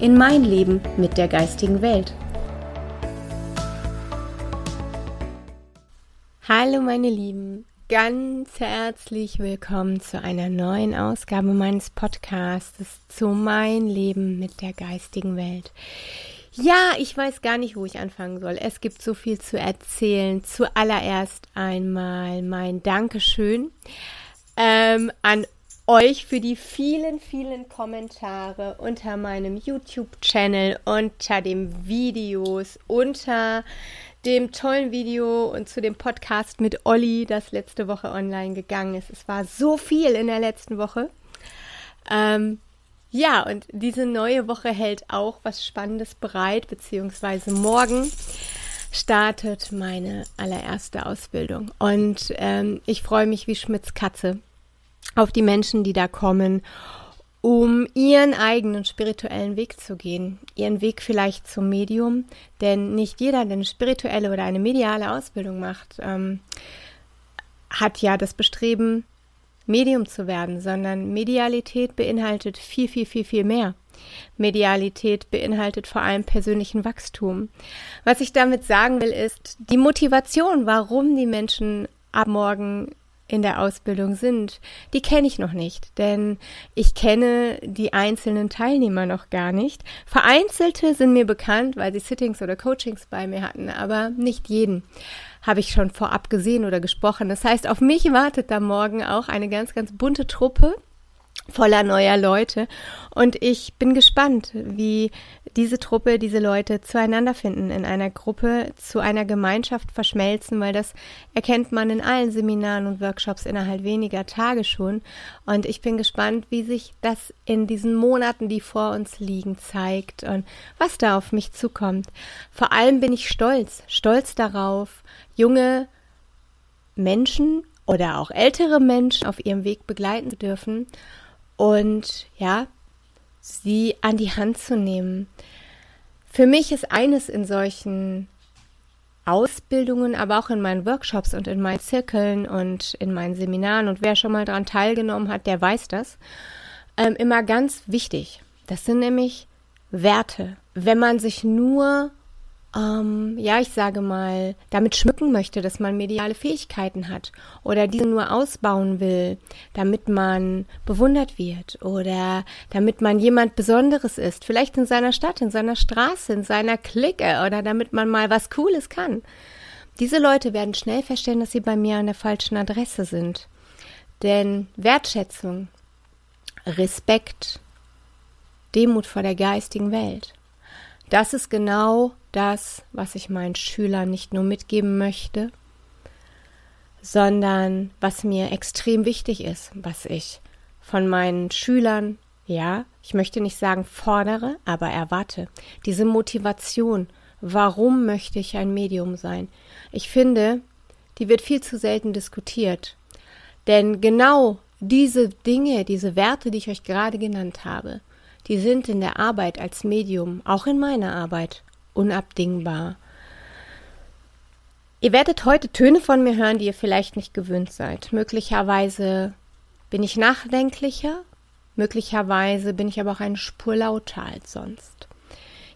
in mein Leben mit der geistigen Welt. Hallo meine Lieben, ganz herzlich willkommen zu einer neuen Ausgabe meines Podcasts zu Mein Leben mit der geistigen Welt. Ja, ich weiß gar nicht, wo ich anfangen soll. Es gibt so viel zu erzählen. Zuallererst einmal mein Dankeschön ähm, an euch für die vielen, vielen Kommentare unter meinem YouTube-Channel, unter den Videos, unter dem tollen Video und zu dem Podcast mit Olli, das letzte Woche online gegangen ist. Es war so viel in der letzten Woche. Ähm, ja, und diese neue Woche hält auch was Spannendes bereit, beziehungsweise morgen startet meine allererste Ausbildung. Und ähm, ich freue mich wie Schmitz Katze auf die Menschen, die da kommen, um ihren eigenen spirituellen Weg zu gehen, ihren Weg vielleicht zum Medium, denn nicht jeder, der eine spirituelle oder eine mediale Ausbildung macht, ähm, hat ja das Bestreben, Medium zu werden, sondern Medialität beinhaltet viel, viel, viel, viel mehr. Medialität beinhaltet vor allem persönlichen Wachstum. Was ich damit sagen will, ist die Motivation, warum die Menschen ab morgen in der Ausbildung sind, die kenne ich noch nicht, denn ich kenne die einzelnen Teilnehmer noch gar nicht. Vereinzelte sind mir bekannt, weil sie Sittings oder Coachings bei mir hatten, aber nicht jeden habe ich schon vorab gesehen oder gesprochen. Das heißt, auf mich wartet da morgen auch eine ganz, ganz bunte Truppe voller neuer Leute. Und ich bin gespannt, wie diese Truppe, diese Leute zueinander finden, in einer Gruppe, zu einer Gemeinschaft verschmelzen, weil das erkennt man in allen Seminaren und Workshops innerhalb weniger Tage schon. Und ich bin gespannt, wie sich das in diesen Monaten, die vor uns liegen, zeigt und was da auf mich zukommt. Vor allem bin ich stolz, stolz darauf, junge Menschen oder auch ältere Menschen auf ihrem Weg begleiten zu dürfen und ja, sie an die Hand zu nehmen. Für mich ist eines in solchen Ausbildungen, aber auch in meinen Workshops und in meinen Zirkeln und in meinen Seminaren und wer schon mal daran teilgenommen hat, der weiß das, ähm, immer ganz wichtig. Das sind nämlich Werte. Wenn man sich nur ähm, ja, ich sage mal, damit schmücken möchte, dass man mediale Fähigkeiten hat oder diese nur ausbauen will, damit man bewundert wird oder damit man jemand Besonderes ist, vielleicht in seiner Stadt, in seiner Straße, in seiner Clique oder damit man mal was Cooles kann. Diese Leute werden schnell feststellen, dass sie bei mir an der falschen Adresse sind. Denn Wertschätzung, Respekt, Demut vor der geistigen Welt, das ist genau das, was ich meinen Schülern nicht nur mitgeben möchte, sondern was mir extrem wichtig ist, was ich von meinen Schülern, ja, ich möchte nicht sagen fordere, aber erwarte. Diese Motivation, warum möchte ich ein Medium sein? Ich finde, die wird viel zu selten diskutiert. Denn genau diese Dinge, diese Werte, die ich euch gerade genannt habe, die sind in der Arbeit als Medium, auch in meiner Arbeit, unabdingbar. Ihr werdet heute Töne von mir hören, die ihr vielleicht nicht gewöhnt seid. Möglicherweise bin ich nachdenklicher, möglicherweise bin ich aber auch eine Spur lauter als sonst.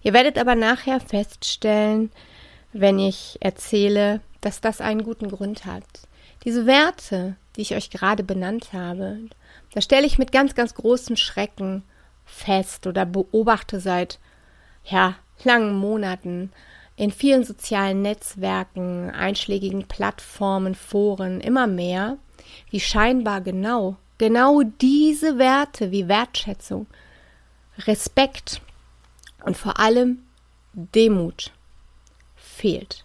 Ihr werdet aber nachher feststellen, wenn ich erzähle, dass das einen guten Grund hat. Diese Werte, die ich euch gerade benannt habe, da stelle ich mit ganz, ganz großen Schrecken fest oder beobachte seit ja, langen Monaten in vielen sozialen Netzwerken, einschlägigen Plattformen, Foren immer mehr, wie scheinbar genau, genau diese Werte wie Wertschätzung, Respekt und vor allem Demut fehlt.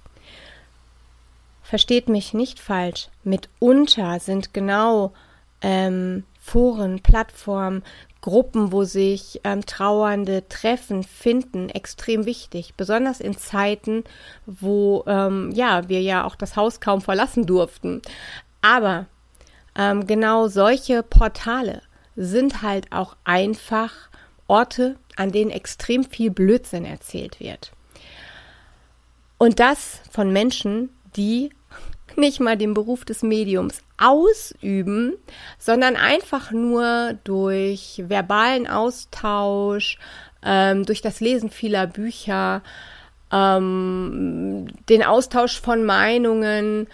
Versteht mich nicht falsch, mitunter sind genau ähm, Foren, Plattformen, Gruppen, wo sich ähm, Trauernde treffen, finden, extrem wichtig. Besonders in Zeiten, wo ähm, ja wir ja auch das Haus kaum verlassen durften. Aber ähm, genau solche Portale sind halt auch einfach Orte, an denen extrem viel Blödsinn erzählt wird. Und das von Menschen, die nicht mal den Beruf des Mediums ausüben, sondern einfach nur durch verbalen Austausch, ähm, durch das Lesen vieler Bücher, ähm, den Austausch von Meinungen,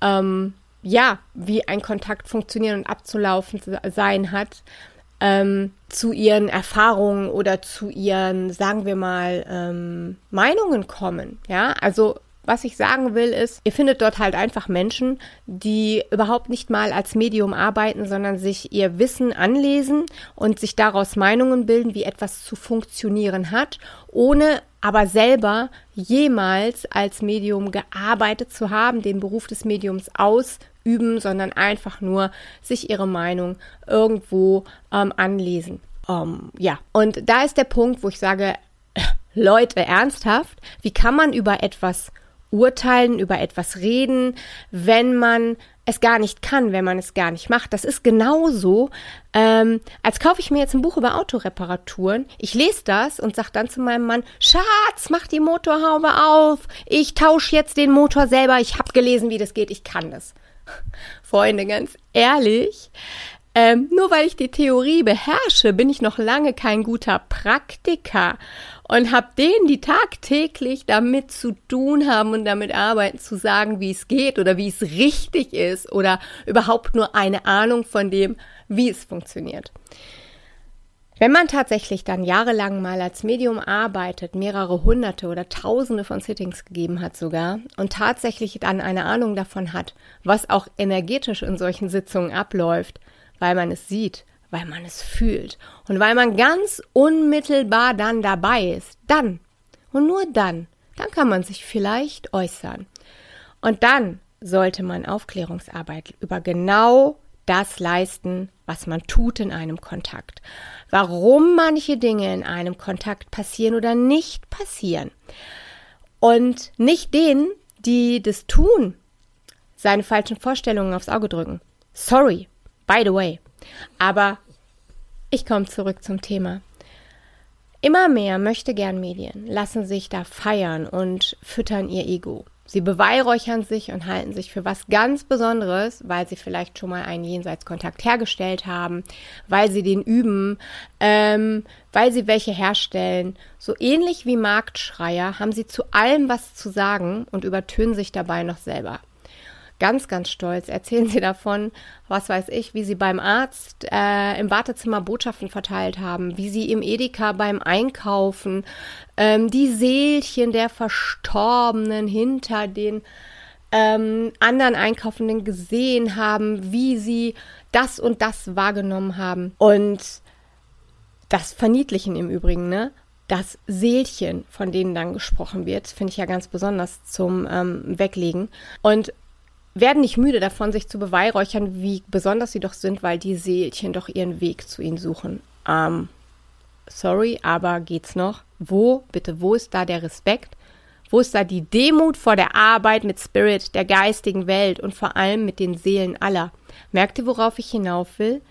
ähm, ja, wie ein Kontakt funktionieren und abzulaufen sein hat, ähm, zu ihren Erfahrungen oder zu ihren, sagen wir mal, ähm, Meinungen kommen. Ja, also was ich sagen will, ist, ihr findet dort halt einfach Menschen, die überhaupt nicht mal als Medium arbeiten, sondern sich ihr Wissen anlesen und sich daraus Meinungen bilden, wie etwas zu funktionieren hat, ohne aber selber jemals als Medium gearbeitet zu haben, den Beruf des Mediums ausüben, sondern einfach nur sich ihre Meinung irgendwo ähm, anlesen. Ähm, ja, und da ist der Punkt, wo ich sage, Leute, ernsthaft, wie kann man über etwas urteilen, über etwas reden, wenn man es gar nicht kann, wenn man es gar nicht macht. Das ist genauso, ähm, als kaufe ich mir jetzt ein Buch über Autoreparaturen. Ich lese das und sage dann zu meinem Mann, Schatz, mach die Motorhaube auf. Ich tausche jetzt den Motor selber. Ich habe gelesen, wie das geht. Ich kann das. Freunde, ganz ehrlich, ähm, nur weil ich die Theorie beherrsche, bin ich noch lange kein guter Praktiker und habe denen, die tagtäglich damit zu tun haben und damit arbeiten, zu sagen, wie es geht oder wie es richtig ist oder überhaupt nur eine Ahnung von dem, wie es funktioniert. Wenn man tatsächlich dann jahrelang mal als Medium arbeitet, mehrere hunderte oder tausende von Sittings gegeben hat sogar und tatsächlich dann eine Ahnung davon hat, was auch energetisch in solchen Sitzungen abläuft, weil man es sieht, weil man es fühlt und weil man ganz unmittelbar dann dabei ist. Dann und nur dann, dann kann man sich vielleicht äußern. Und dann sollte man Aufklärungsarbeit über genau das leisten, was man tut in einem Kontakt. Warum manche Dinge in einem Kontakt passieren oder nicht passieren. Und nicht denen, die das tun, seine falschen Vorstellungen aufs Auge drücken. Sorry, by the way. Aber ich komme zurück zum Thema. Immer mehr möchte gern Medien lassen sich da feiern und füttern ihr Ego. Sie beweihräuchern sich und halten sich für was ganz Besonderes, weil sie vielleicht schon mal einen Jenseitskontakt hergestellt haben, weil sie den üben, ähm, weil sie welche herstellen. So ähnlich wie Marktschreier haben sie zu allem was zu sagen und übertönen sich dabei noch selber ganz, ganz stolz. Erzählen Sie davon, was weiß ich, wie Sie beim Arzt äh, im Wartezimmer Botschaften verteilt haben, wie Sie im Edeka beim Einkaufen ähm, die Seelchen der Verstorbenen hinter den ähm, anderen Einkaufenden gesehen haben, wie Sie das und das wahrgenommen haben. Und das Verniedlichen im Übrigen, ne? das Seelchen, von denen dann gesprochen wird, finde ich ja ganz besonders zum ähm, Weglegen. Und werden nicht müde davon, sich zu beweihräuchern, wie besonders sie doch sind, weil die Seelchen doch ihren Weg zu ihnen suchen. Ähm, sorry, aber geht's noch? Wo, bitte, wo ist da der Respekt? Wo ist da die Demut vor der Arbeit mit Spirit, der geistigen Welt und vor allem mit den Seelen aller? Merkt ihr, worauf ich hinauf will?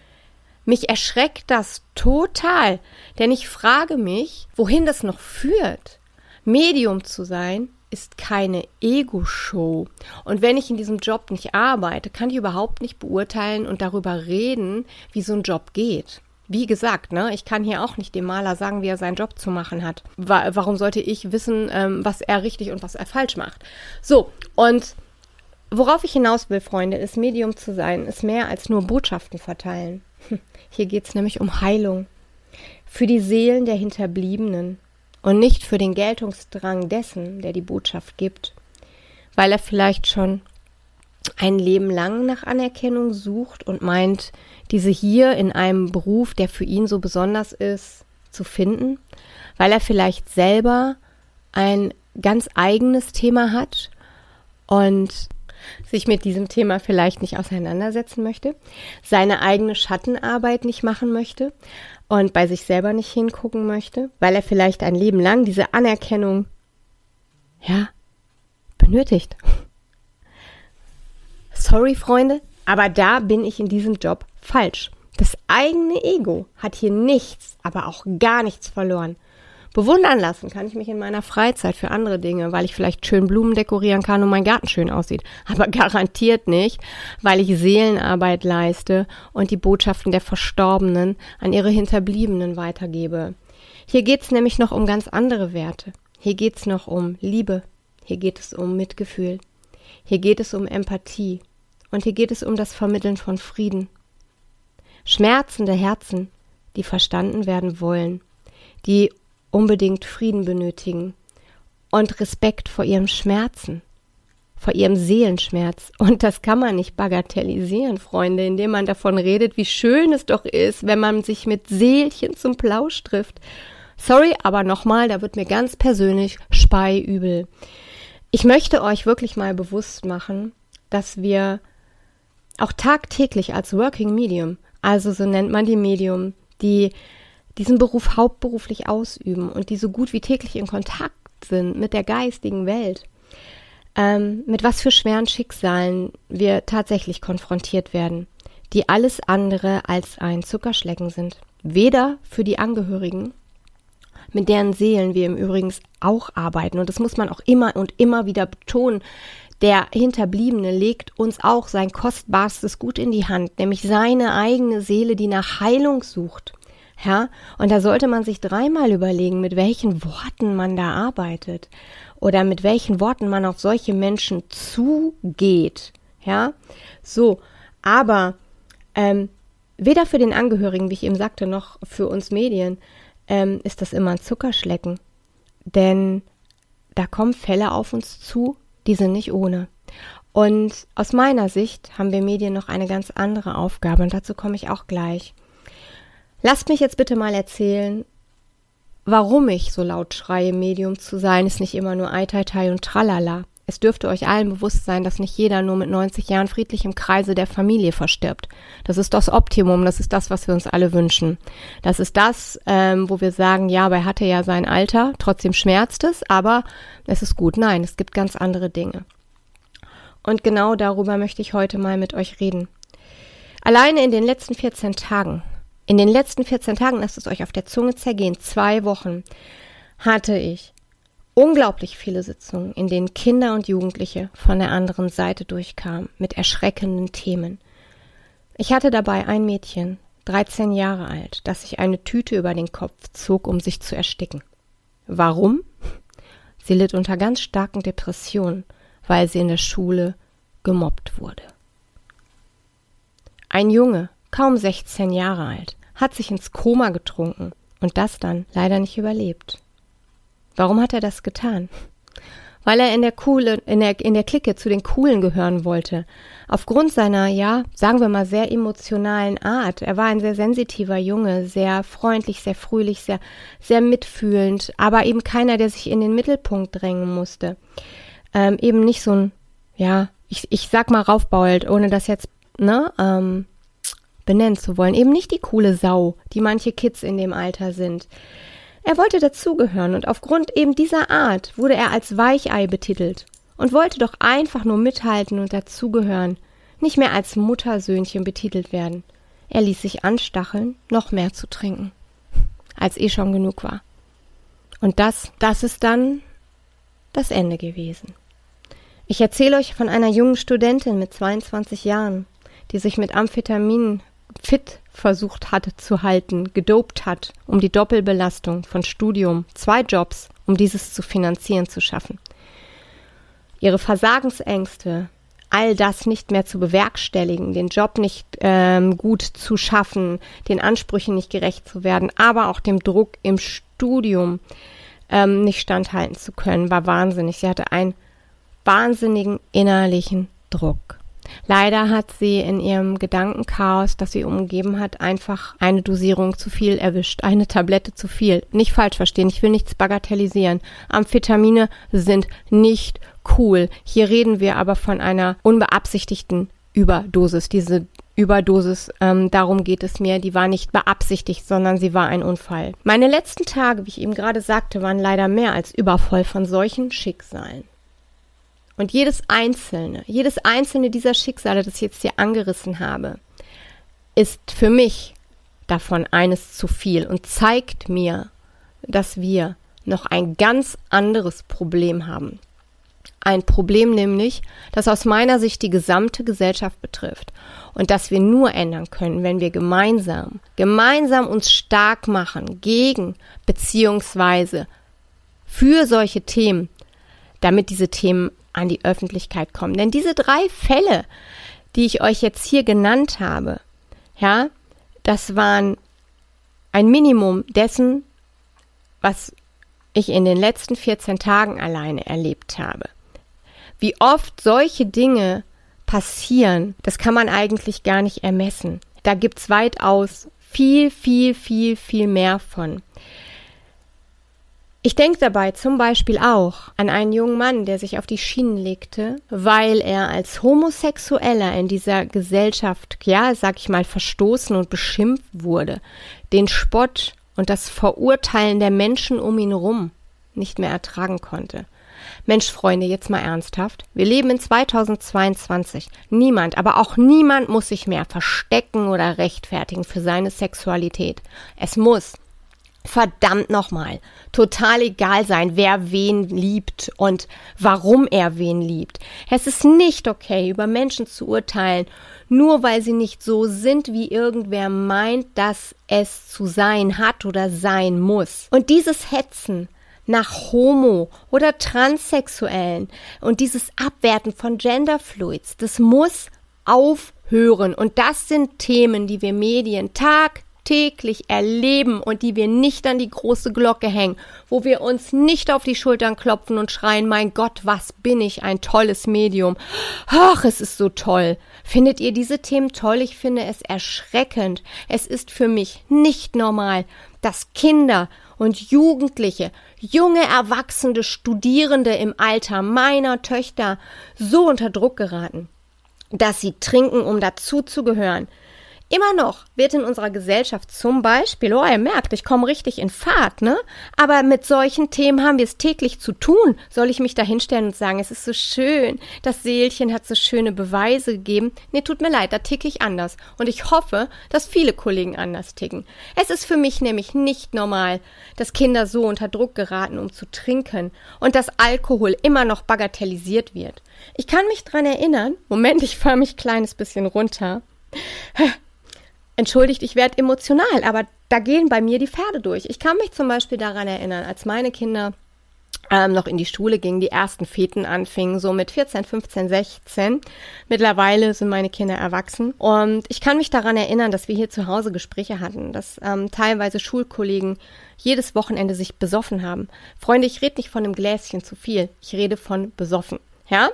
Mich erschreckt das total, denn ich frage mich, wohin das noch führt. Medium zu sein, ist keine Ego-Show. Und wenn ich in diesem Job nicht arbeite, kann ich überhaupt nicht beurteilen und darüber reden, wie so ein Job geht. Wie gesagt, ne, ich kann hier auch nicht dem Maler sagen, wie er seinen Job zu machen hat. Warum sollte ich wissen, ähm, was er richtig und was er falsch macht? So, und worauf ich hinaus will, Freunde, ist Medium zu sein, ist mehr als nur Botschaften verteilen. Hier geht es nämlich um Heilung. Für die Seelen der Hinterbliebenen, und nicht für den Geltungsdrang dessen, der die Botschaft gibt, weil er vielleicht schon ein Leben lang nach Anerkennung sucht und meint, diese hier in einem Beruf, der für ihn so besonders ist, zu finden, weil er vielleicht selber ein ganz eigenes Thema hat und sich mit diesem Thema vielleicht nicht auseinandersetzen möchte, seine eigene Schattenarbeit nicht machen möchte und bei sich selber nicht hingucken möchte, weil er vielleicht ein Leben lang diese Anerkennung, ja, benötigt. Sorry, Freunde, aber da bin ich in diesem Job falsch. Das eigene Ego hat hier nichts, aber auch gar nichts verloren. Bewundern lassen kann ich mich in meiner Freizeit für andere Dinge, weil ich vielleicht schön Blumen dekorieren kann und mein Garten schön aussieht. Aber garantiert nicht, weil ich Seelenarbeit leiste und die Botschaften der Verstorbenen an ihre Hinterbliebenen weitergebe. Hier geht's nämlich noch um ganz andere Werte. Hier geht's noch um Liebe. Hier geht es um Mitgefühl. Hier geht es um Empathie. Und hier geht es um das Vermitteln von Frieden. Schmerzende Herzen, die verstanden werden wollen, die unbedingt Frieden benötigen und Respekt vor ihrem Schmerzen, vor ihrem Seelenschmerz. Und das kann man nicht bagatellisieren, Freunde, indem man davon redet, wie schön es doch ist, wenn man sich mit Seelchen zum Plausch trifft. Sorry, aber nochmal, da wird mir ganz persönlich speiübel. Ich möchte euch wirklich mal bewusst machen, dass wir auch tagtäglich als Working Medium, also so nennt man die Medium, die diesen Beruf hauptberuflich ausüben und die so gut wie täglich in Kontakt sind mit der geistigen Welt, ähm, mit was für schweren Schicksalen wir tatsächlich konfrontiert werden, die alles andere als ein Zuckerschlecken sind. Weder für die Angehörigen, mit deren Seelen wir im Übrigen auch arbeiten. Und das muss man auch immer und immer wieder betonen. Der Hinterbliebene legt uns auch sein kostbarstes Gut in die Hand, nämlich seine eigene Seele, die nach Heilung sucht. Ja, und da sollte man sich dreimal überlegen, mit welchen Worten man da arbeitet oder mit welchen Worten man auf solche Menschen zugeht. Ja, so, aber ähm, weder für den Angehörigen, wie ich eben sagte, noch für uns Medien ähm, ist das immer ein Zuckerschlecken. Denn da kommen Fälle auf uns zu, die sind nicht ohne. Und aus meiner Sicht haben wir Medien noch eine ganz andere Aufgabe und dazu komme ich auch gleich. Lasst mich jetzt bitte mal erzählen, warum ich so laut schreie, Medium zu sein, ist nicht immer nur Ei, Tai, Tai und Tralala. Es dürfte euch allen bewusst sein, dass nicht jeder nur mit 90 Jahren friedlich im Kreise der Familie verstirbt. Das ist das Optimum, das ist das, was wir uns alle wünschen. Das ist das, ähm, wo wir sagen, ja, aber er hatte ja sein Alter, trotzdem schmerzt es, aber es ist gut. Nein, es gibt ganz andere Dinge. Und genau darüber möchte ich heute mal mit euch reden. Alleine in den letzten 14 Tagen in den letzten 14 Tagen, lasst es euch auf der Zunge zergehen, zwei Wochen, hatte ich unglaublich viele Sitzungen, in denen Kinder und Jugendliche von der anderen Seite durchkamen mit erschreckenden Themen. Ich hatte dabei ein Mädchen, 13 Jahre alt, das sich eine Tüte über den Kopf zog, um sich zu ersticken. Warum? Sie litt unter ganz starken Depressionen, weil sie in der Schule gemobbt wurde. Ein Junge, kaum 16 Jahre alt, hat sich ins Koma getrunken und das dann leider nicht überlebt. Warum hat er das getan? Weil er in der coole, in der, in der Clique zu den Coolen gehören wollte. Aufgrund seiner, ja, sagen wir mal, sehr emotionalen Art. Er war ein sehr sensitiver Junge, sehr freundlich, sehr fröhlich, sehr, sehr mitfühlend, aber eben keiner, der sich in den Mittelpunkt drängen musste. Ähm, eben nicht so ein, ja, ich, ich sag mal raufbault, ohne das jetzt, ne, ähm, benennen zu wollen. Eben nicht die coole Sau, die manche Kids in dem Alter sind. Er wollte dazugehören und aufgrund eben dieser Art wurde er als Weichei betitelt und wollte doch einfach nur mithalten und dazugehören, nicht mehr als Muttersöhnchen betitelt werden. Er ließ sich anstacheln, noch mehr zu trinken, als eh schon genug war. Und das, das ist dann das Ende gewesen. Ich erzähle euch von einer jungen Studentin mit 22 Jahren, die sich mit Amphetaminen fit versucht hat zu halten, gedopt hat, um die Doppelbelastung von Studium, zwei Jobs, um dieses zu finanzieren, zu schaffen. Ihre Versagensängste, all das nicht mehr zu bewerkstelligen, den Job nicht ähm, gut zu schaffen, den Ansprüchen nicht gerecht zu werden, aber auch dem Druck im Studium ähm, nicht standhalten zu können, war wahnsinnig. Sie hatte einen wahnsinnigen innerlichen Druck. Leider hat sie in ihrem Gedankenchaos, das sie umgeben hat, einfach eine Dosierung zu viel erwischt, eine Tablette zu viel. Nicht falsch verstehen, ich will nichts bagatellisieren. Amphetamine sind nicht cool. Hier reden wir aber von einer unbeabsichtigten Überdosis. Diese Überdosis, ähm, darum geht es mir, die war nicht beabsichtigt, sondern sie war ein Unfall. Meine letzten Tage, wie ich eben gerade sagte, waren leider mehr als übervoll von solchen Schicksalen. Und jedes einzelne, jedes einzelne dieser Schicksale, das ich jetzt hier angerissen habe, ist für mich davon eines zu viel und zeigt mir, dass wir noch ein ganz anderes Problem haben. Ein Problem nämlich, das aus meiner Sicht die gesamte Gesellschaft betrifft und das wir nur ändern können, wenn wir gemeinsam, gemeinsam uns stark machen gegen beziehungsweise für solche Themen, damit diese Themen an die Öffentlichkeit kommen. Denn diese drei Fälle, die ich euch jetzt hier genannt habe, ja, das waren ein Minimum dessen, was ich in den letzten 14 Tagen alleine erlebt habe. Wie oft solche Dinge passieren, das kann man eigentlich gar nicht ermessen. Da gibt's weitaus viel, viel, viel, viel mehr von. Ich denke dabei zum Beispiel auch an einen jungen Mann, der sich auf die Schienen legte, weil er als Homosexueller in dieser Gesellschaft, ja, sag ich mal, verstoßen und beschimpft wurde, den Spott und das Verurteilen der Menschen um ihn rum nicht mehr ertragen konnte. Mensch, Freunde, jetzt mal ernsthaft. Wir leben in 2022. Niemand, aber auch niemand muss sich mehr verstecken oder rechtfertigen für seine Sexualität. Es muss verdammt nochmal total egal sein, wer wen liebt und warum er wen liebt. Es ist nicht okay, über Menschen zu urteilen, nur weil sie nicht so sind, wie irgendwer meint, dass es zu sein hat oder sein muss. Und dieses Hetzen nach Homo oder Transsexuellen und dieses Abwerten von Genderfluids, das muss aufhören. Und das sind Themen, die wir Medien Tag täglich erleben und die wir nicht an die große Glocke hängen, wo wir uns nicht auf die Schultern klopfen und schreien, mein Gott, was bin ich, ein tolles Medium. Ach, es ist so toll. Findet ihr diese Themen toll? Ich finde es erschreckend. Es ist für mich nicht normal, dass Kinder und Jugendliche, junge Erwachsene, Studierende im Alter meiner Töchter so unter Druck geraten, dass sie trinken, um dazuzugehören, Immer noch wird in unserer Gesellschaft zum Beispiel, oh, ihr merkt, ich komme richtig in Fahrt, ne? Aber mit solchen Themen haben wir es täglich zu tun. Soll ich mich da hinstellen und sagen, es ist so schön, das Seelchen hat so schöne Beweise gegeben? Nee, tut mir leid, da ticke ich anders. Und ich hoffe, dass viele Kollegen anders ticken. Es ist für mich nämlich nicht normal, dass Kinder so unter Druck geraten, um zu trinken und dass Alkohol immer noch bagatellisiert wird. Ich kann mich dran erinnern, Moment, ich fahre mich kleines bisschen runter entschuldigt, ich werde emotional, aber da gehen bei mir die Pferde durch. Ich kann mich zum Beispiel daran erinnern, als meine Kinder ähm, noch in die Schule gingen, die ersten Feten anfingen, so mit 14, 15, 16. Mittlerweile sind meine Kinder erwachsen. Und ich kann mich daran erinnern, dass wir hier zu Hause Gespräche hatten, dass ähm, teilweise Schulkollegen jedes Wochenende sich besoffen haben. Freunde, ich rede nicht von einem Gläschen zu viel, ich rede von besoffen. Ja?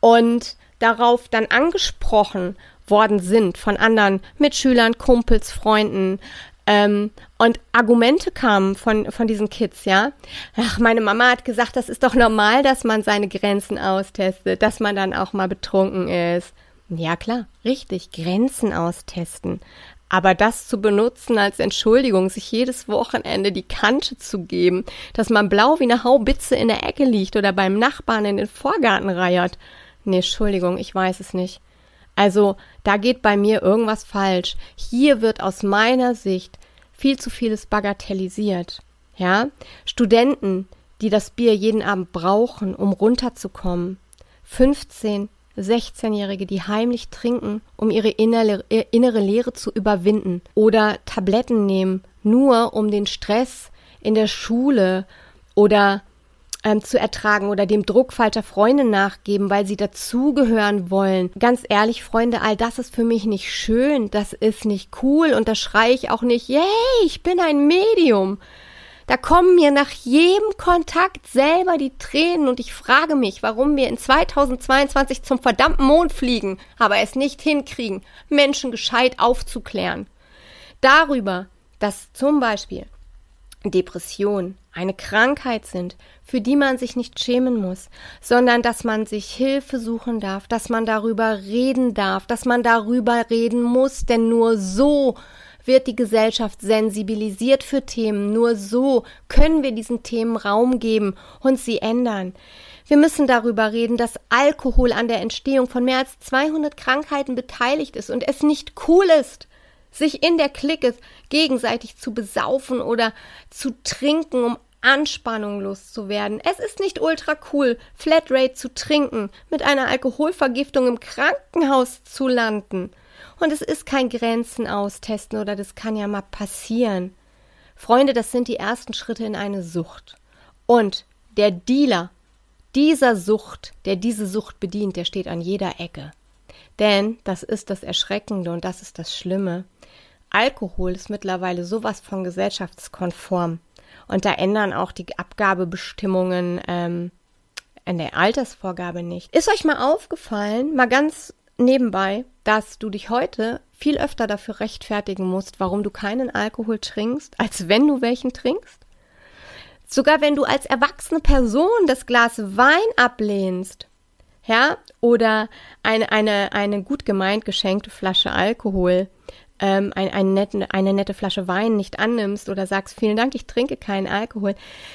Und darauf dann angesprochen worden sind von anderen Mitschülern, Kumpels, Freunden. Ähm, und Argumente kamen von, von diesen Kids, ja. Ach, meine Mama hat gesagt, das ist doch normal, dass man seine Grenzen austestet, dass man dann auch mal betrunken ist. Ja, klar, richtig, Grenzen austesten. Aber das zu benutzen als Entschuldigung, sich jedes Wochenende die Kante zu geben, dass man blau wie eine Haubitze in der Ecke liegt oder beim Nachbarn in den Vorgarten reiert. Nee, Entschuldigung, ich weiß es nicht. Also da geht bei mir irgendwas falsch. Hier wird aus meiner Sicht viel zu vieles bagatellisiert. Ja, Studenten, die das Bier jeden Abend brauchen, um runterzukommen. 15, 16-Jährige, die heimlich trinken, um ihre innere, innere Leere zu überwinden. Oder Tabletten nehmen, nur um den Stress in der Schule oder ähm, zu ertragen oder dem Druck falscher Freunde nachgeben, weil sie dazugehören wollen. Ganz ehrlich, Freunde, all das ist für mich nicht schön, das ist nicht cool und da schreie ich auch nicht, yay, ich bin ein Medium. Da kommen mir nach jedem Kontakt selber die Tränen und ich frage mich, warum wir in 2022 zum verdammten Mond fliegen, aber es nicht hinkriegen, Menschen gescheit aufzuklären. Darüber, dass zum Beispiel Depression eine Krankheit sind, für die man sich nicht schämen muss, sondern dass man sich Hilfe suchen darf, dass man darüber reden darf, dass man darüber reden muss, denn nur so wird die Gesellschaft sensibilisiert für Themen, nur so können wir diesen Themen Raum geben und sie ändern. Wir müssen darüber reden, dass Alkohol an der Entstehung von mehr als 200 Krankheiten beteiligt ist und es nicht cool ist, sich in der Clique gegenseitig zu besaufen oder zu trinken, um Anspannung loszuwerden. Es ist nicht ultra cool, Flatrate zu trinken, mit einer Alkoholvergiftung im Krankenhaus zu landen. Und es ist kein Grenzen austesten oder das kann ja mal passieren. Freunde, das sind die ersten Schritte in eine Sucht. Und der Dealer dieser Sucht, der diese Sucht bedient, der steht an jeder Ecke. Denn das ist das Erschreckende und das ist das Schlimme. Alkohol ist mittlerweile sowas von gesellschaftskonform. Und da ändern auch die Abgabebestimmungen ähm, in der Altersvorgabe nicht. Ist euch mal aufgefallen, mal ganz nebenbei, dass du dich heute viel öfter dafür rechtfertigen musst, warum du keinen Alkohol trinkst, als wenn du welchen trinkst? Sogar wenn du als erwachsene Person das Glas Wein ablehnst, ja, oder eine, eine, eine gut gemeint geschenkte Flasche Alkohol, ähm, ein, ein nette, eine nette Flasche Wein nicht annimmst oder sagst, vielen Dank, ich trinke keinen Alkohol,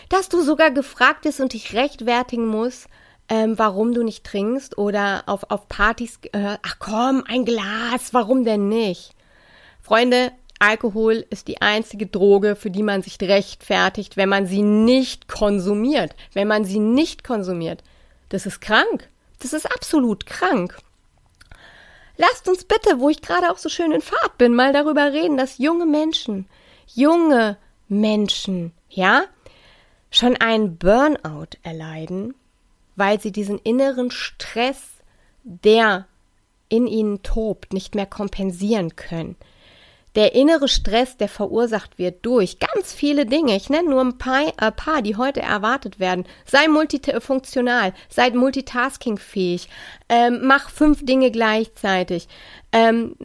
dass du sogar gefragt bist und dich rechtfertigen musst, ähm, warum du nicht trinkst oder auf, auf Partys, äh, ach komm, ein Glas, warum denn nicht? Freunde, Alkohol ist die einzige Droge, für die man sich rechtfertigt, wenn man sie nicht konsumiert. Wenn man sie nicht konsumiert. Das ist krank. Das ist absolut krank. Lasst uns bitte, wo ich gerade auch so schön in Fahrt bin, mal darüber reden, dass junge Menschen, junge Menschen, ja, schon einen Burnout erleiden, weil sie diesen inneren Stress, der in ihnen tobt, nicht mehr kompensieren können der innere Stress, der verursacht wird durch ganz viele Dinge. Ich nenne nur ein paar, äh, paar die heute erwartet werden. Sei multifunktional, sei multitaskingfähig, ähm, mach fünf Dinge gleichzeitig. Ähm,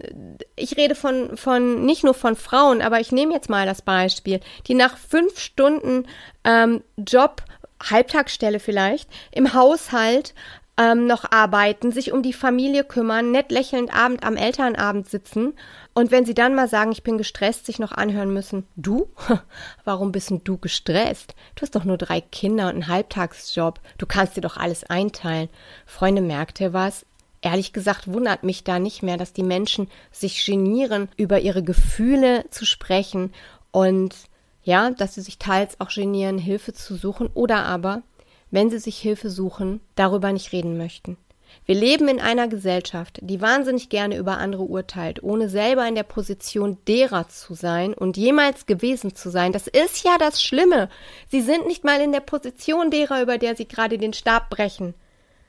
ich rede von, von, nicht nur von Frauen, aber ich nehme jetzt mal das Beispiel, die nach fünf Stunden ähm, Job Halbtagsstelle vielleicht, im Haushalt ähm, noch arbeiten, sich um die Familie kümmern, nett lächelnd Abend am Elternabend sitzen und wenn sie dann mal sagen, ich bin gestresst, sich noch anhören müssen, du? Warum bist denn du gestresst? Du hast doch nur drei Kinder und einen Halbtagsjob. Du kannst dir doch alles einteilen. Freunde, merkt ihr was? Ehrlich gesagt wundert mich da nicht mehr, dass die Menschen sich genieren, über ihre Gefühle zu sprechen und ja, dass sie sich teils auch genieren, Hilfe zu suchen oder aber wenn sie sich Hilfe suchen, darüber nicht reden möchten. Wir leben in einer Gesellschaft, die wahnsinnig gerne über andere urteilt, ohne selber in der Position derer zu sein und jemals gewesen zu sein. Das ist ja das Schlimme. Sie sind nicht mal in der Position derer, über der sie gerade den Stab brechen.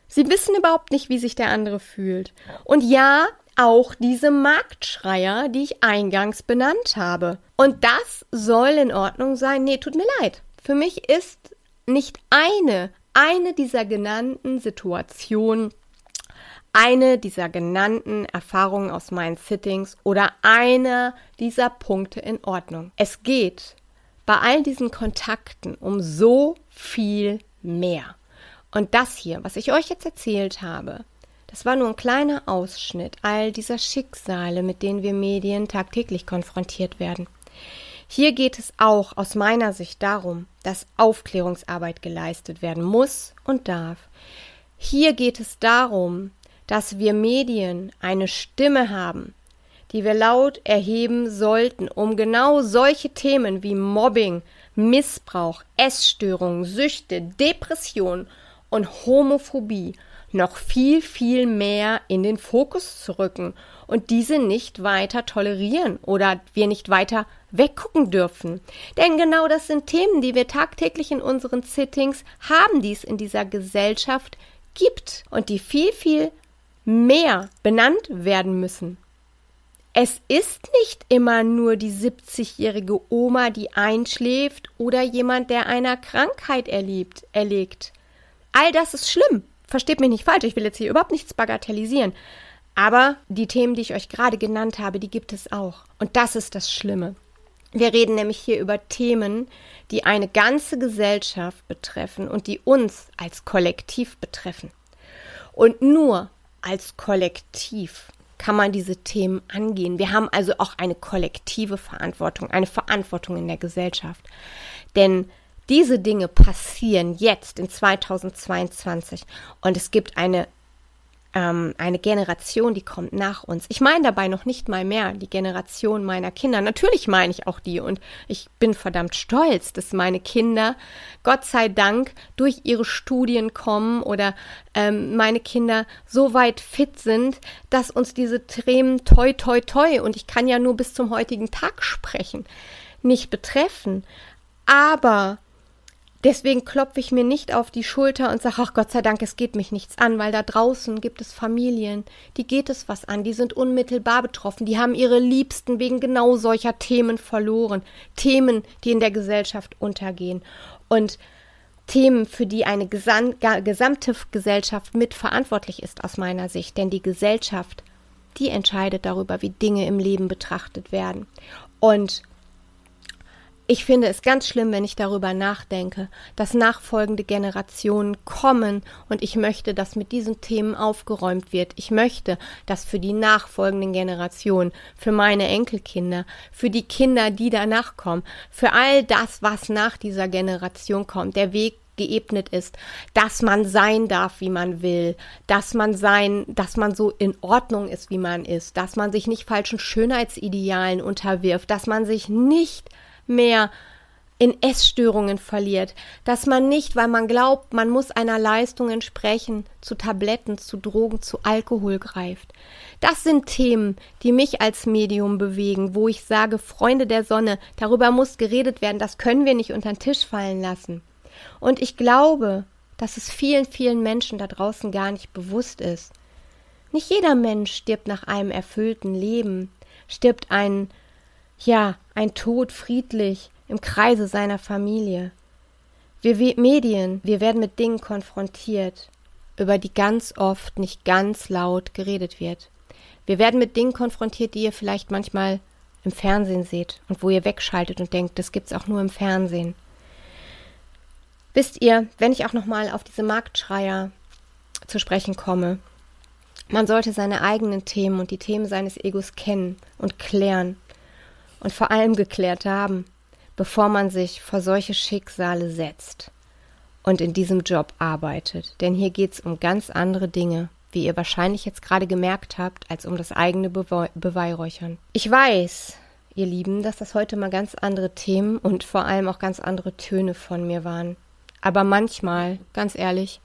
Sie wissen überhaupt nicht, wie sich der andere fühlt. Und ja, auch diese Marktschreier, die ich eingangs benannt habe. Und das soll in Ordnung sein? Nee, tut mir leid. Für mich ist nicht eine, eine dieser genannten Situationen, eine dieser genannten Erfahrungen aus meinen Sittings oder einer dieser Punkte in Ordnung. Es geht bei all diesen Kontakten um so viel mehr. Und das hier, was ich euch jetzt erzählt habe, das war nur ein kleiner Ausschnitt all dieser Schicksale, mit denen wir Medien tagtäglich konfrontiert werden. Hier geht es auch aus meiner Sicht darum, dass Aufklärungsarbeit geleistet werden muss und darf. Hier geht es darum, dass wir Medien eine Stimme haben, die wir laut erheben sollten, um genau solche Themen wie Mobbing, Missbrauch, Essstörungen, Süchte, Depression und Homophobie noch viel, viel mehr in den Fokus zu rücken und diese nicht weiter tolerieren oder wir nicht weiter weggucken dürfen. Denn genau das sind Themen, die wir tagtäglich in unseren Sittings haben, die es in dieser Gesellschaft gibt und die viel, viel mehr benannt werden müssen. Es ist nicht immer nur die 70-jährige Oma, die einschläft oder jemand, der einer Krankheit erlebt, erlegt. All das ist schlimm. Versteht mich nicht falsch, ich will jetzt hier überhaupt nichts bagatellisieren. Aber die Themen, die ich euch gerade genannt habe, die gibt es auch. Und das ist das Schlimme. Wir reden nämlich hier über Themen, die eine ganze Gesellschaft betreffen und die uns als Kollektiv betreffen. Und nur als Kollektiv kann man diese Themen angehen. Wir haben also auch eine kollektive Verantwortung, eine Verantwortung in der Gesellschaft. Denn diese Dinge passieren jetzt in 2022 und es gibt eine ähm, eine Generation, die kommt nach uns. Ich meine dabei noch nicht mal mehr die Generation meiner Kinder. Natürlich meine ich auch die und ich bin verdammt stolz, dass meine Kinder, Gott sei Dank, durch ihre Studien kommen oder ähm, meine Kinder so weit fit sind, dass uns diese Themen toi toi toi und ich kann ja nur bis zum heutigen Tag sprechen, nicht betreffen. Aber Deswegen klopfe ich mir nicht auf die Schulter und sage, ach Gott sei Dank, es geht mich nichts an, weil da draußen gibt es Familien, die geht es was an, die sind unmittelbar betroffen, die haben ihre Liebsten wegen genau solcher Themen verloren, Themen, die in der Gesellschaft untergehen. Und Themen, für die eine gesam gesamte Gesellschaft mitverantwortlich ist aus meiner Sicht, denn die Gesellschaft, die entscheidet darüber, wie Dinge im Leben betrachtet werden. Und ich finde es ganz schlimm, wenn ich darüber nachdenke, dass nachfolgende Generationen kommen und ich möchte, dass mit diesen Themen aufgeräumt wird. Ich möchte, dass für die nachfolgenden Generationen, für meine Enkelkinder, für die Kinder, die danach kommen, für all das, was nach dieser Generation kommt, der Weg geebnet ist, dass man sein darf, wie man will, dass man sein, dass man so in Ordnung ist, wie man ist, dass man sich nicht falschen Schönheitsidealen unterwirft, dass man sich nicht mehr in Essstörungen verliert, dass man nicht, weil man glaubt, man muss einer Leistung entsprechen, zu Tabletten, zu Drogen, zu Alkohol greift. Das sind Themen, die mich als Medium bewegen, wo ich sage, Freunde der Sonne, darüber muss geredet werden, das können wir nicht unter den Tisch fallen lassen. Und ich glaube, dass es vielen, vielen Menschen da draußen gar nicht bewusst ist. Nicht jeder Mensch stirbt nach einem erfüllten Leben, stirbt einen ja, ein Tod friedlich im Kreise seiner Familie. Wir Medien, wir werden mit Dingen konfrontiert, über die ganz oft nicht ganz laut geredet wird. Wir werden mit Dingen konfrontiert, die ihr vielleicht manchmal im Fernsehen seht und wo ihr wegschaltet und denkt, das gibt's auch nur im Fernsehen. Wisst ihr, wenn ich auch nochmal auf diese Marktschreier zu sprechen komme, man sollte seine eigenen Themen und die Themen seines Egos kennen und klären und vor allem geklärt haben, bevor man sich vor solche Schicksale setzt und in diesem Job arbeitet. Denn hier geht es um ganz andere Dinge, wie ihr wahrscheinlich jetzt gerade gemerkt habt, als um das eigene Bewe Beweihräuchern. Ich weiß, ihr Lieben, dass das heute mal ganz andere Themen und vor allem auch ganz andere Töne von mir waren. Aber manchmal, ganz ehrlich,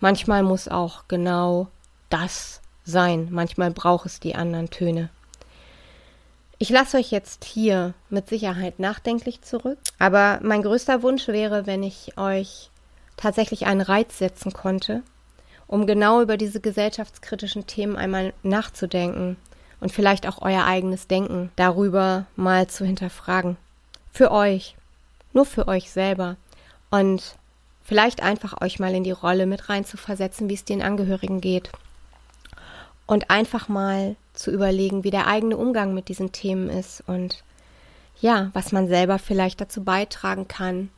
manchmal muss auch genau das sein. Manchmal braucht es die anderen Töne. Ich lasse euch jetzt hier mit Sicherheit nachdenklich zurück, aber mein größter Wunsch wäre, wenn ich euch tatsächlich einen Reiz setzen konnte, um genau über diese gesellschaftskritischen Themen einmal nachzudenken und vielleicht auch euer eigenes Denken darüber mal zu hinterfragen. Für euch, nur für euch selber und vielleicht einfach euch mal in die Rolle mit rein zu versetzen, wie es den Angehörigen geht und einfach mal zu überlegen, wie der eigene Umgang mit diesen Themen ist und ja, was man selber vielleicht dazu beitragen kann,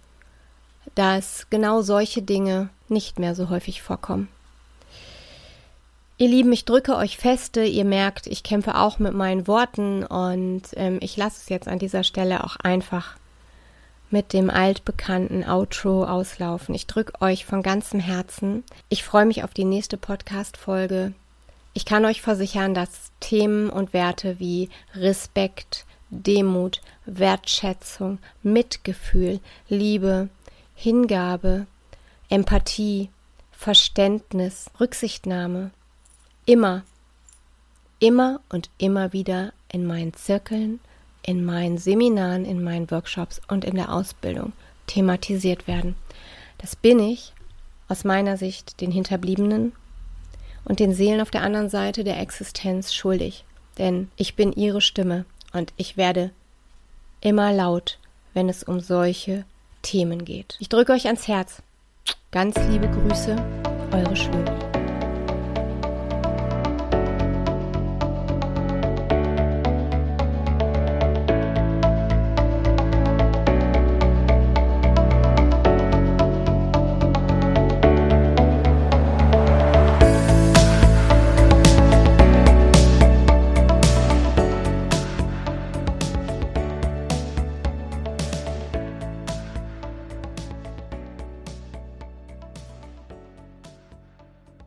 dass genau solche Dinge nicht mehr so häufig vorkommen. Ihr Lieben, ich drücke euch feste. Ihr merkt, ich kämpfe auch mit meinen Worten und ähm, ich lasse es jetzt an dieser Stelle auch einfach mit dem altbekannten Outro auslaufen. Ich drücke euch von ganzem Herzen. Ich freue mich auf die nächste Podcast-Folge. Ich kann euch versichern, dass Themen und Werte wie Respekt, Demut, Wertschätzung, Mitgefühl, Liebe, Hingabe, Empathie, Verständnis, Rücksichtnahme immer, immer und immer wieder in meinen Zirkeln, in meinen Seminaren, in meinen Workshops und in der Ausbildung thematisiert werden. Das bin ich aus meiner Sicht den Hinterbliebenen und den Seelen auf der anderen Seite der Existenz schuldig. Denn ich bin ihre Stimme und ich werde immer laut, wenn es um solche Themen geht. Ich drücke euch ans Herz. Ganz liebe Grüße, eure Schwöre.